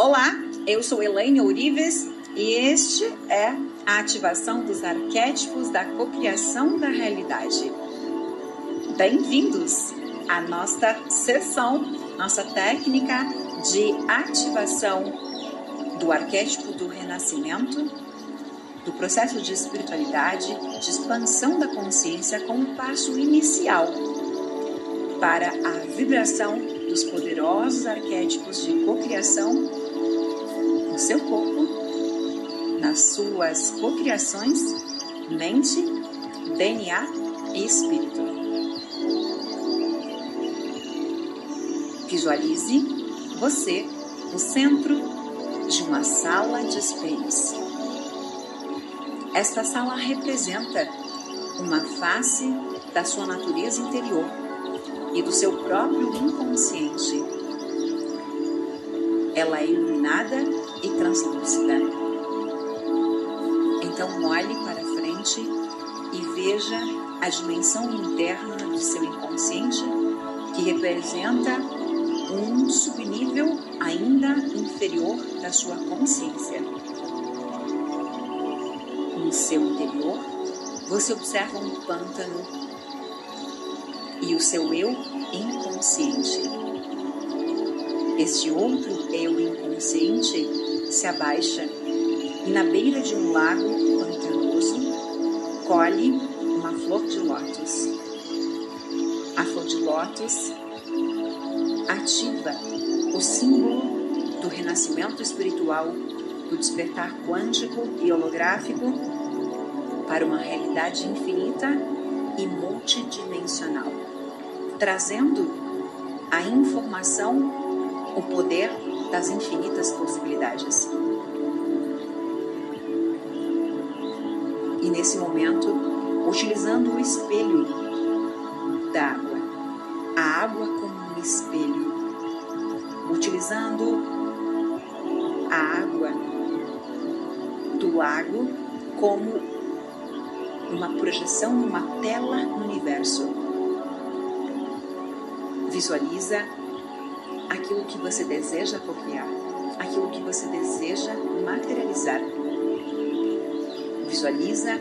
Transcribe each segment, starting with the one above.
Olá, eu sou Elaine Ourives e este é a ativação dos arquétipos da cocriação da realidade. Bem-vindos à nossa sessão, nossa técnica de ativação do arquétipo do renascimento, do processo de espiritualidade, de expansão da consciência como passo inicial para a vibração dos poderosos arquétipos de cocriação seu corpo, nas suas cocriações, mente, DNA e espírito. Visualize você no centro de uma sala de espelhos. Esta sala representa uma face da sua natureza interior e do seu próprio inconsciente. Ela é iluminada e translúcida. Então olhe para frente e veja a dimensão interna do seu inconsciente, que representa um subnível ainda inferior da sua consciência. No seu interior, você observa um pântano e o seu eu inconsciente. Este outro eu inconsciente se abaixa e, na beira de um lago pantanoso, colhe uma flor de lótus. A flor de lótus ativa o símbolo do renascimento espiritual, do despertar quântico e holográfico para uma realidade infinita e multidimensional, trazendo a informação, o poder das infinitas possibilidades. E nesse momento, utilizando o espelho da água, a água como um espelho, utilizando a água do lago como uma projeção, uma tela no universo. Visualiza aquilo que você deseja copiar, aquilo que você deseja materializar. Visualiza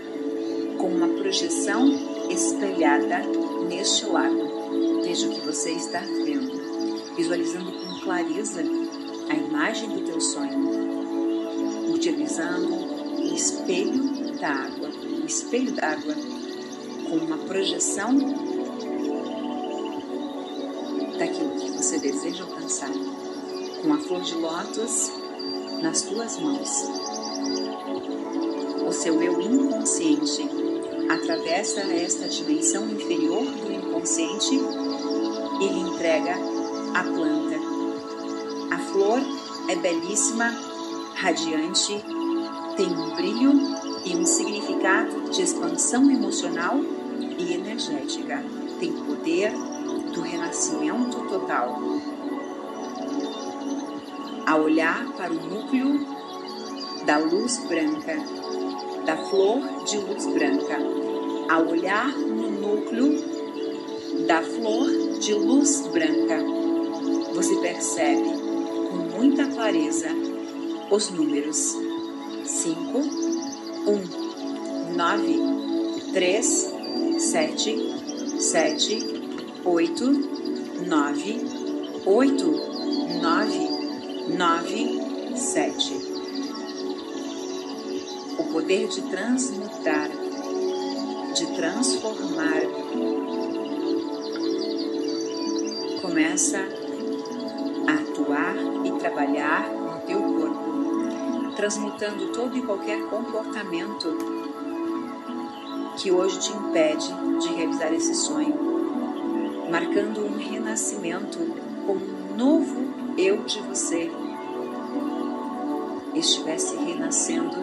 com uma projeção espelhada neste lago. Veja o que você está vendo, visualizando com clareza a imagem do teu sonho, utilizando o espelho da água, o espelho d'água com uma projeção com a flor de lótus nas tuas mãos. O seu eu inconsciente atravessa esta dimensão inferior do inconsciente e lhe entrega a planta. A flor é belíssima, radiante, tem um brilho e um significado de expansão emocional e energética. Tem poder do renascimento total. A olhar para o núcleo da luz branca, da flor de luz branca, a olhar no núcleo da flor de luz branca, você percebe com muita clareza os números 5, 1, 9, 3, 7, 7, oito, nove, oito, nove, nove, sete. O poder de transmutar, de transformar, começa a atuar e trabalhar no teu corpo, transmutando todo e qualquer comportamento que hoje te impede de realizar esse sonho marcando um renascimento com um novo eu de você estivesse renascendo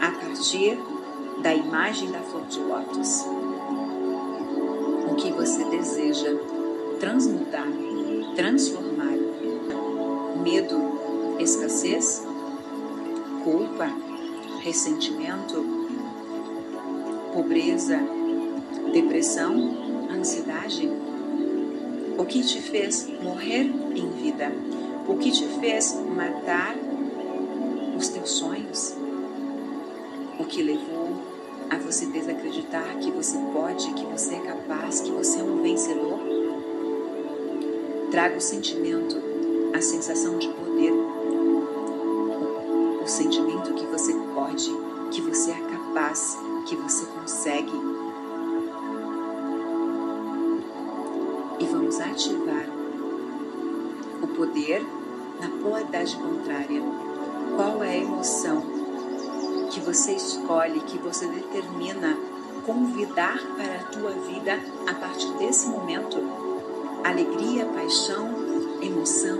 a partir da imagem da flor de lótus. O que você deseja transmutar, transformar. Medo, escassez, culpa, ressentimento, pobreza, depressão, ansiedade? O que te fez morrer em vida? O que te fez matar os teus sonhos? O que levou a você desacreditar que você pode, que você é capaz, que você é um vencedor? Traga o sentimento, a sensação de poder, o sentimento que você pode, que você é capaz, que você consegue. Vamos ativar o poder na polaridade contrária. Qual é a emoção que você escolhe, que você determina convidar para a tua vida a partir desse momento? Alegria, paixão, emoção,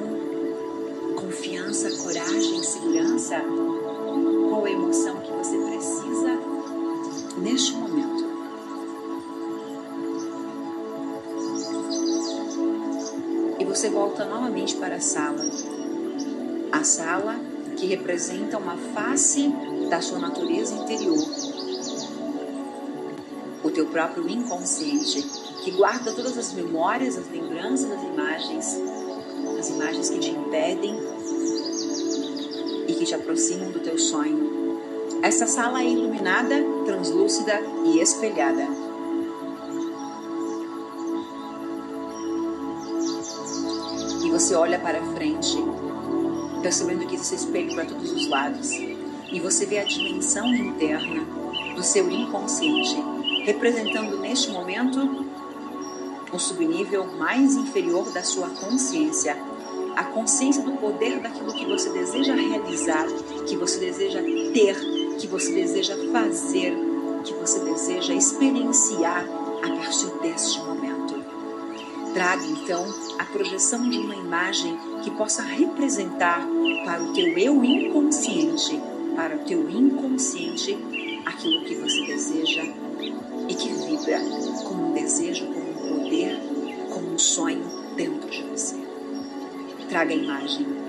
confiança, coragem, segurança? Qual é a emoção você volta novamente para a sala. A sala que representa uma face da sua natureza interior. O teu próprio inconsciente, que guarda todas as memórias, as lembranças, as imagens, as imagens que te impedem e que te aproximam do teu sonho. Essa sala é iluminada, translúcida e espelhada. Você olha para frente, percebendo que existe espelho para todos os lados. E você vê a dimensão interna do seu inconsciente, representando neste momento o subnível mais inferior da sua consciência, a consciência do poder daquilo que você deseja realizar, que você deseja ter, que você deseja fazer, que você deseja experienciar a partir deste momento. Traga então a projeção de uma imagem que possa representar para o teu eu inconsciente, para o teu inconsciente, aquilo que você deseja e que vibra como um desejo, como um poder, como um sonho dentro de você. Traga a imagem.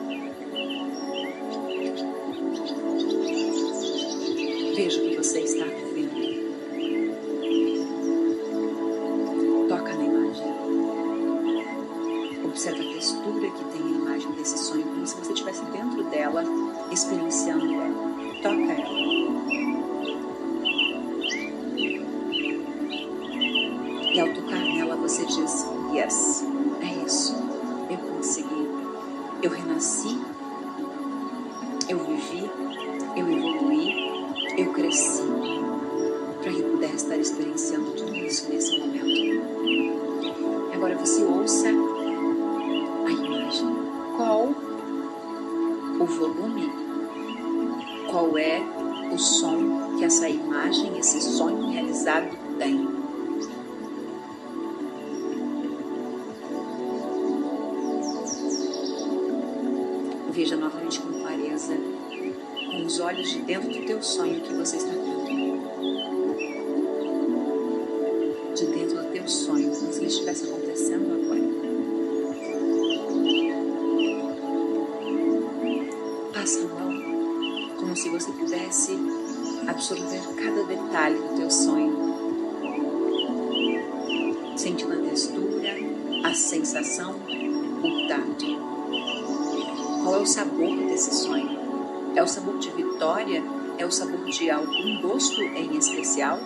Eu renasci. Eu vivi. Eu evoluí. Eu cresci. Para que eu pudesse estar experienciando tudo isso nesse momento. Agora você ouça a imagem. Qual o volume? Qual é o som que essa imagem, esse sonho realizado tem? Você pudesse absorver cada detalhe do teu sonho. Sentindo a textura, a sensação, o tato. Qual é o sabor desse sonho? É o sabor de vitória? É o sabor de algum gosto em especial?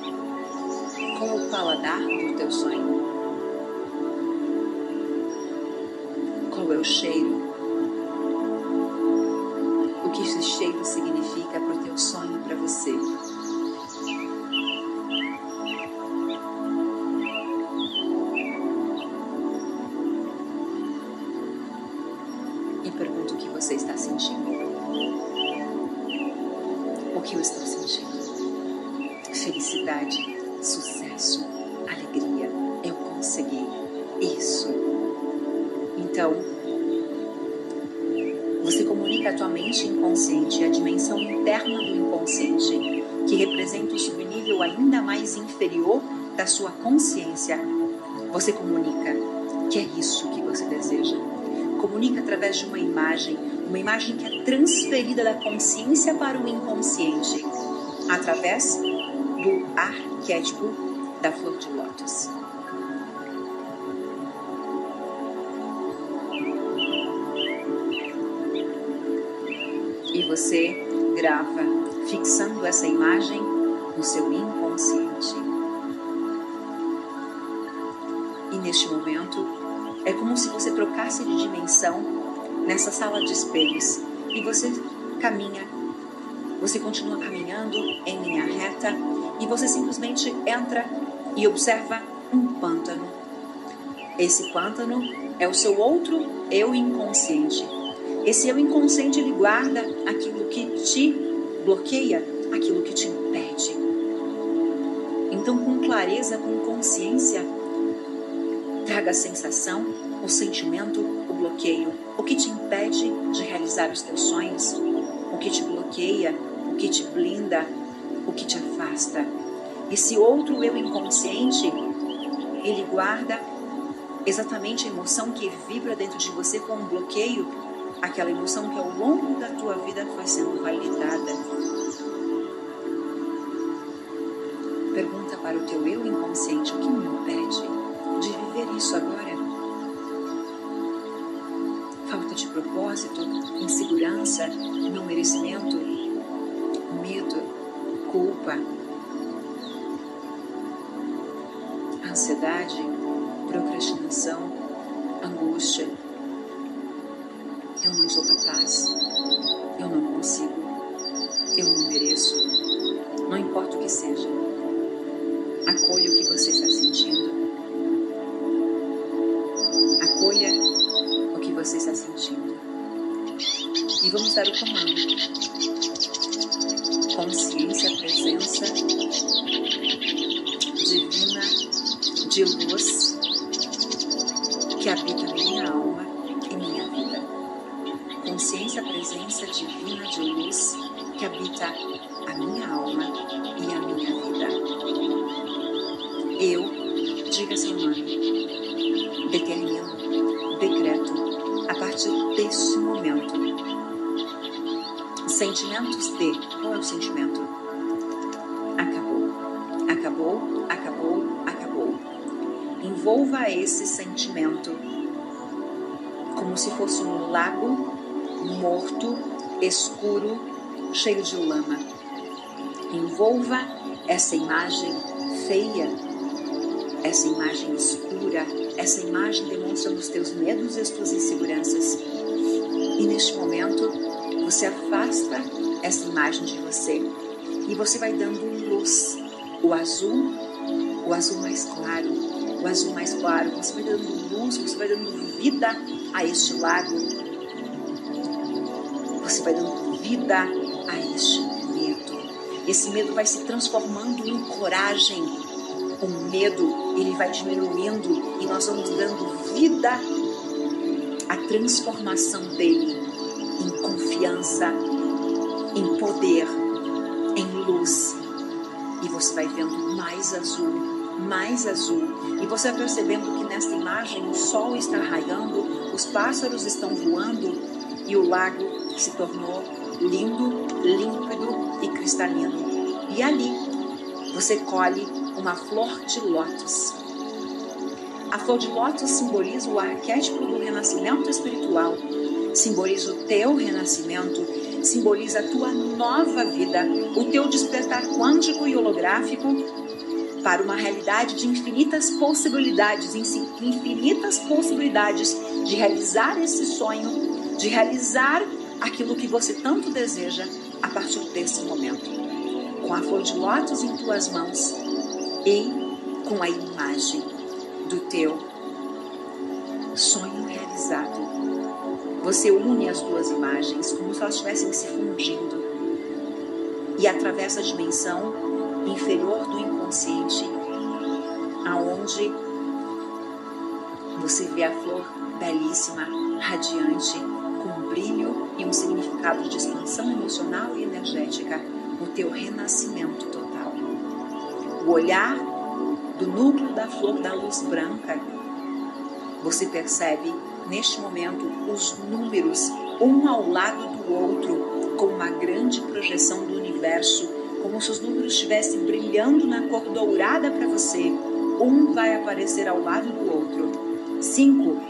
Qual é o paladar do teu sonho? Qual é o cheiro? Você está sentindo. O que eu estou sentindo? Felicidade, sucesso, alegria. Eu consegui isso. Então, você comunica a tua mente inconsciente, a dimensão interna do inconsciente, que representa o subnível ainda mais inferior da sua consciência. Você comunica que é isso que você deseja. Comunica através de uma imagem, uma imagem que é transferida da consciência para o inconsciente, através do arquétipo da flor de lótus. você grava, fixando essa imagem no seu inconsciente. E neste momento, é como se você trocasse de dimensão nessa sala de espelhos e você caminha, você continua caminhando em linha reta e você simplesmente entra e observa um pântano. Esse pântano é o seu outro eu inconsciente. Esse eu inconsciente ele guarda aquilo que te bloqueia, aquilo que te impede. Então, com clareza, com consciência, traga a sensação, o sentimento, o bloqueio, o que te impede de realizar os teus sonhos, o que te bloqueia, o que te blinda, o que te afasta. Esse outro eu inconsciente, ele guarda exatamente a emoção que vibra dentro de você com um bloqueio, aquela emoção que ao longo da tua vida foi sendo validada. Pergunta para o teu eu inconsciente o que me impede de viver isso agora. Falta de propósito, insegurança, não merecimento, medo, culpa, ansiedade, procrastinação, angústia. Eu não sou capaz, eu não consigo, eu não mereço. Não importa o que seja, acolha o que você está sentindo. E vamos dar de. Qual é o sentimento? Acabou, acabou, acabou, acabou. Envolva esse sentimento como se fosse um lago morto, escuro, cheio de lama. Envolva essa imagem feia, essa imagem escura, essa imagem demonstrando os teus medos e as tuas inseguranças. E neste momento, você afasta essa imagem de você e você vai dando luz, o azul, o azul mais claro, o azul mais claro. Você vai dando luz, você vai dando vida a este lago. Você vai dando vida a este medo. Esse medo vai se transformando em coragem. O medo, ele vai diminuindo e nós vamos dando vida à transformação dele em confiança, em poder, em luz. E você vai vendo mais azul, mais azul. E você vai percebendo que nesta imagem o sol está raiando, os pássaros estão voando e o lago se tornou lindo, límpido e cristalino. E ali você colhe uma flor de lótus. A flor de lótus simboliza o arquétipo do renascimento espiritual, simboliza o teu renascimento, simboliza a tua nova vida, o teu despertar quântico e holográfico para uma realidade de infinitas possibilidades, infinitas possibilidades de realizar esse sonho, de realizar aquilo que você tanto deseja a partir desse momento. Com a flor de lótus em tuas mãos e com a imagem do teu sonho realizado. Você une as duas imagens como se elas estivessem se fundindo e atravessa a dimensão inferior do inconsciente, aonde você vê a flor belíssima, radiante, com um brilho e um significado de expansão emocional e energética no teu renascimento total. O olhar do núcleo da flor da luz branca, você percebe neste momento os números um ao lado do outro, com uma grande projeção do universo, como se os números estivessem brilhando na cor dourada para você. Um vai aparecer ao lado do outro. 5,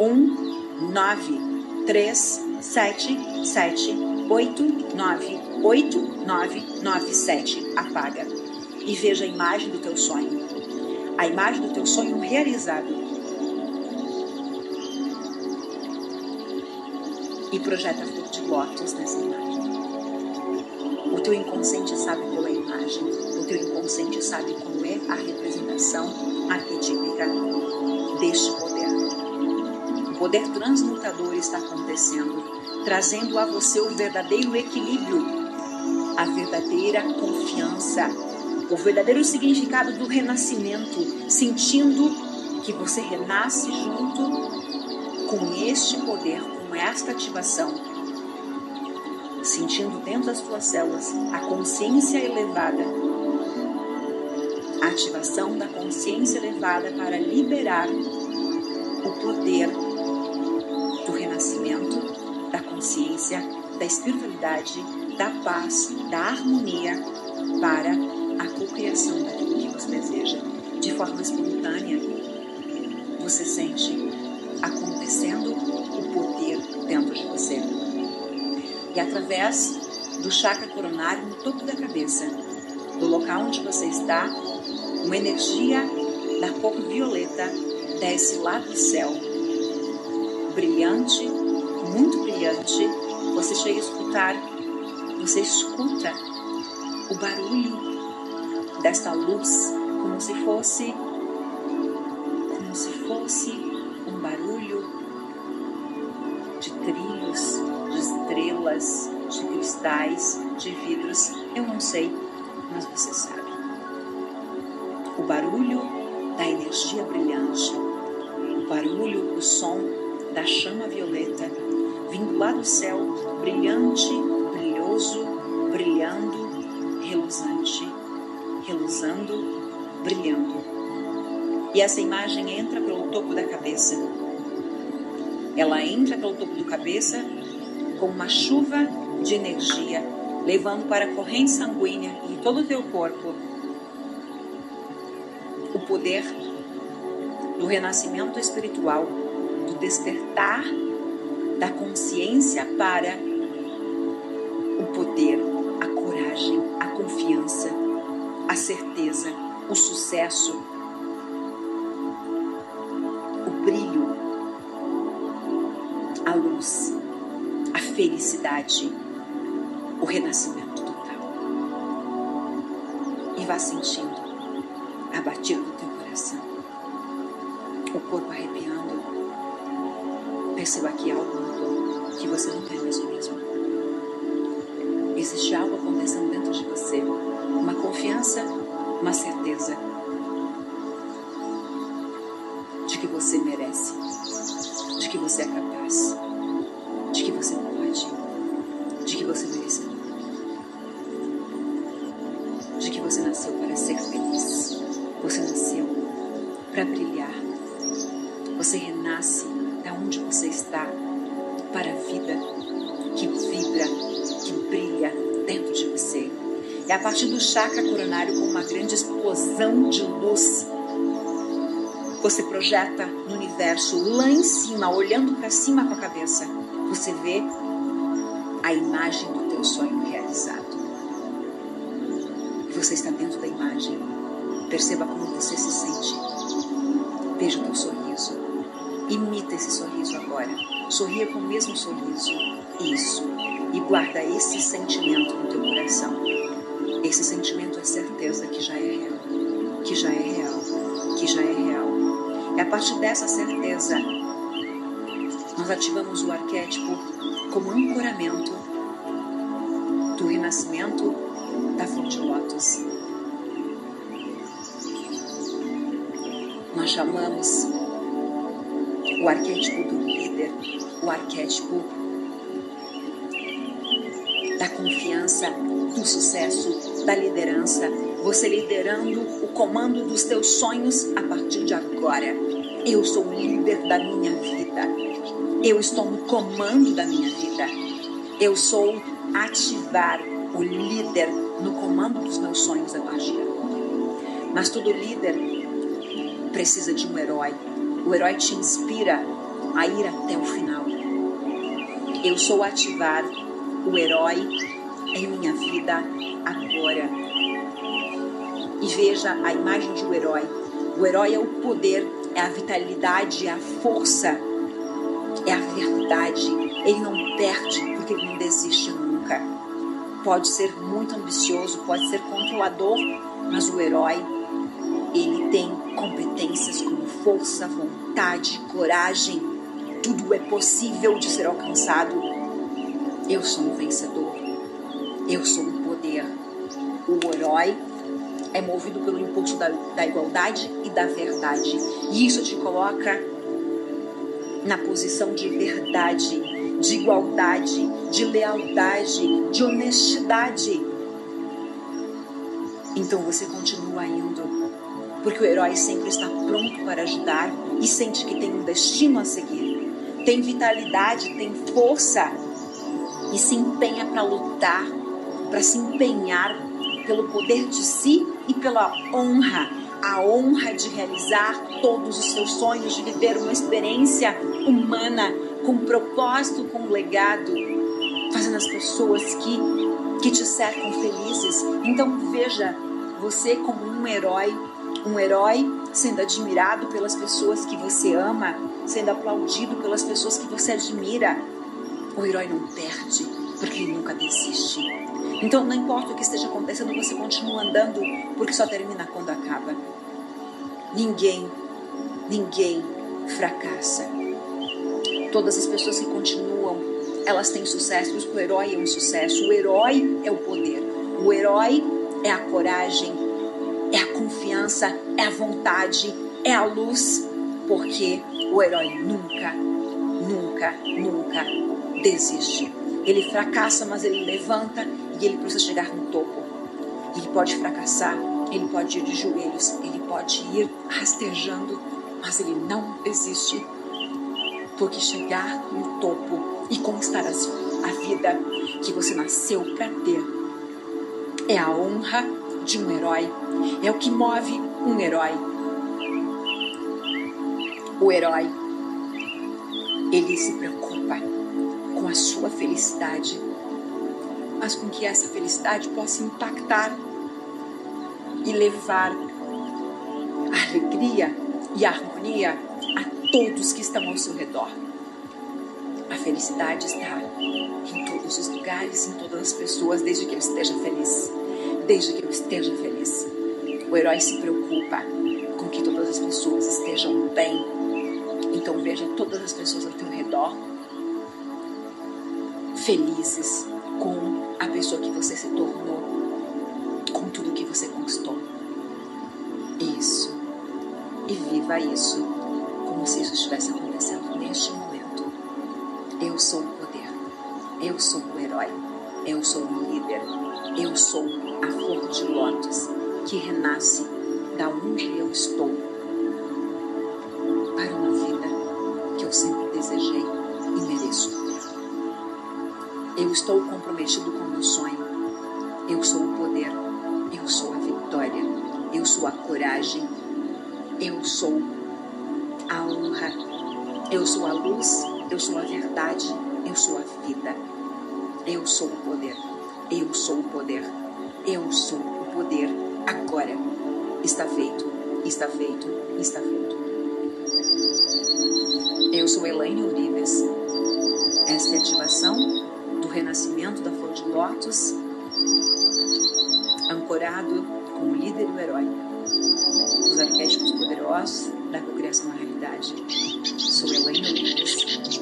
1, 9, 3, 7, 7, 898997. Apaga e veja a imagem do teu sonho. A imagem do teu sonho realizado. E projeta a flor de nessa imagem. O teu inconsciente sabe qual é a imagem. O teu inconsciente sabe qual é a representação arquetípica deste poder. O poder transmutador está acontecendo, trazendo a você o verdadeiro equilíbrio, a verdadeira confiança, o verdadeiro significado do renascimento, sentindo que você renasce junto com este poder, com esta ativação, sentindo dentro das suas células a consciência elevada, a ativação da consciência elevada para liberar o poder do renascimento, da consciência, da espiritualidade, da paz, da harmonia para a cocriação daquilo que você deseja. De forma espontânea, você sente acontecendo de você. E através do chakra coronário no topo da cabeça, do local onde você está, uma energia da cor violeta desce lá do céu, brilhante, muito brilhante. Você chega a escutar, você escuta o barulho desta luz como se fosse como se fosse cristais, de vidros. Eu não sei, mas você sabe. O barulho da energia brilhante, o barulho, o som da chama violeta vindo lá do céu, brilhante, brilhoso, brilhando, reluzante reluzando, brilhando. E essa imagem entra pelo topo da cabeça. Ela entra pelo topo da cabeça com uma chuva de energia, levando para a corrente sanguínea em todo o teu corpo o poder do renascimento espiritual, do despertar da consciência para o poder, a coragem, a confiança a certeza, o sucesso, o brilho, a luz, a felicidade, o renascimento total. E vá sentindo a batida do teu coração, o corpo arrepiando. Perceba que algo mudou, que você não é mais o mesmo. Existe algo acontecendo dentro de você uma confiança, uma certeza de que você merece, de que você é capaz, partir do chakra coronário com uma grande explosão de luz. Você projeta no universo lá em cima, olhando para cima com a cabeça. Você vê a imagem do teu sonho realizado. Você está dentro da imagem. Perceba como você se sente. Veja o teu sorriso. Imita esse sorriso agora. Sorria com o mesmo sorriso. Isso. E guarda esse sentimento no teu coração. Esse sentimento é certeza que já é real, que já é real, que já é real. É a partir dessa certeza nós ativamos o arquétipo como ancoramento do renascimento da flor de lótus. Nós chamamos o arquétipo do líder, o arquétipo da confiança, do sucesso, da liderança. Você liderando o comando dos teus sonhos a partir de agora. Eu sou o líder da minha vida. Eu estou no comando da minha vida. Eu sou ativar o líder no comando dos meus sonhos a partir de agora. Mas todo líder precisa de um herói. O herói te inspira a ir até o final. Eu sou ativar o herói em minha vida agora. E veja a imagem de um herói. O herói é o poder, é a vitalidade, é a força, é a verdade. Ele não perde porque ele não desiste nunca. Pode ser muito ambicioso, pode ser controlador, mas o herói, ele tem competências como força, vontade, coragem. Tudo é possível de ser alcançado. Eu sou um vencedor. Eu sou um. O herói é movido pelo impulso da, da igualdade e da verdade. E isso te coloca na posição de verdade, de igualdade, de lealdade, de honestidade. Então você continua indo, porque o herói sempre está pronto para ajudar e sente que tem um destino a seguir. Tem vitalidade, tem força e se empenha para lutar, para se empenhar pelo poder de si e pela honra, a honra de realizar todos os seus sonhos, de viver uma experiência humana com propósito, com legado, fazendo as pessoas que, que te cercam felizes. Então veja você como um herói, um herói sendo admirado pelas pessoas que você ama, sendo aplaudido pelas pessoas que você admira. O herói não perde, porque ele nunca desiste. Então, não importa o que esteja acontecendo, você continua andando, porque só termina quando acaba. Ninguém, ninguém fracassa. Todas as pessoas que continuam, elas têm sucesso. O herói é um sucesso. O herói é o poder. O herói é a coragem, é a confiança, é a vontade, é a luz, porque o herói nunca, nunca, nunca desiste. Ele fracassa, mas ele levanta e ele precisa chegar no topo. Ele pode fracassar, ele pode ir de joelhos, ele pode ir rastejando, mas ele não desiste. Porque chegar no topo e conquistar a vida que você nasceu para ter é a honra de um herói, é o que move um herói. O herói, ele se preocupa com a sua felicidade mas com que essa felicidade possa impactar e levar alegria e harmonia a todos que estão ao seu redor. A felicidade está em todos os lugares, em todas as pessoas, desde que eu esteja feliz. Desde que eu esteja feliz. O herói se preocupa com que todas as pessoas estejam bem. Então veja todas as pessoas ao teu redor felizes com a pessoa que você se tornou com tudo que você conquistou. Isso. E viva isso como se isso estivesse acontecendo neste momento. Eu sou o poder. Eu sou o herói. Eu sou o líder. Eu sou a flor de lótus que renasce da onde eu estou estou comprometido com o meu sonho. Eu sou o poder. Eu sou a vitória. Eu sou a coragem. Eu sou a honra. Eu sou a luz. Eu sou a verdade. Eu sou a vida. Eu sou o poder. Eu sou o poder. Eu sou o poder. Agora está feito. Está feito. Está feito. Eu sou Elaine Urives. Esta é a ativação renascimento da flor de lótus, ancorado como líder e o herói. Os arquétipos poderosos da cocriação na realidade. Sou Helena Lucas.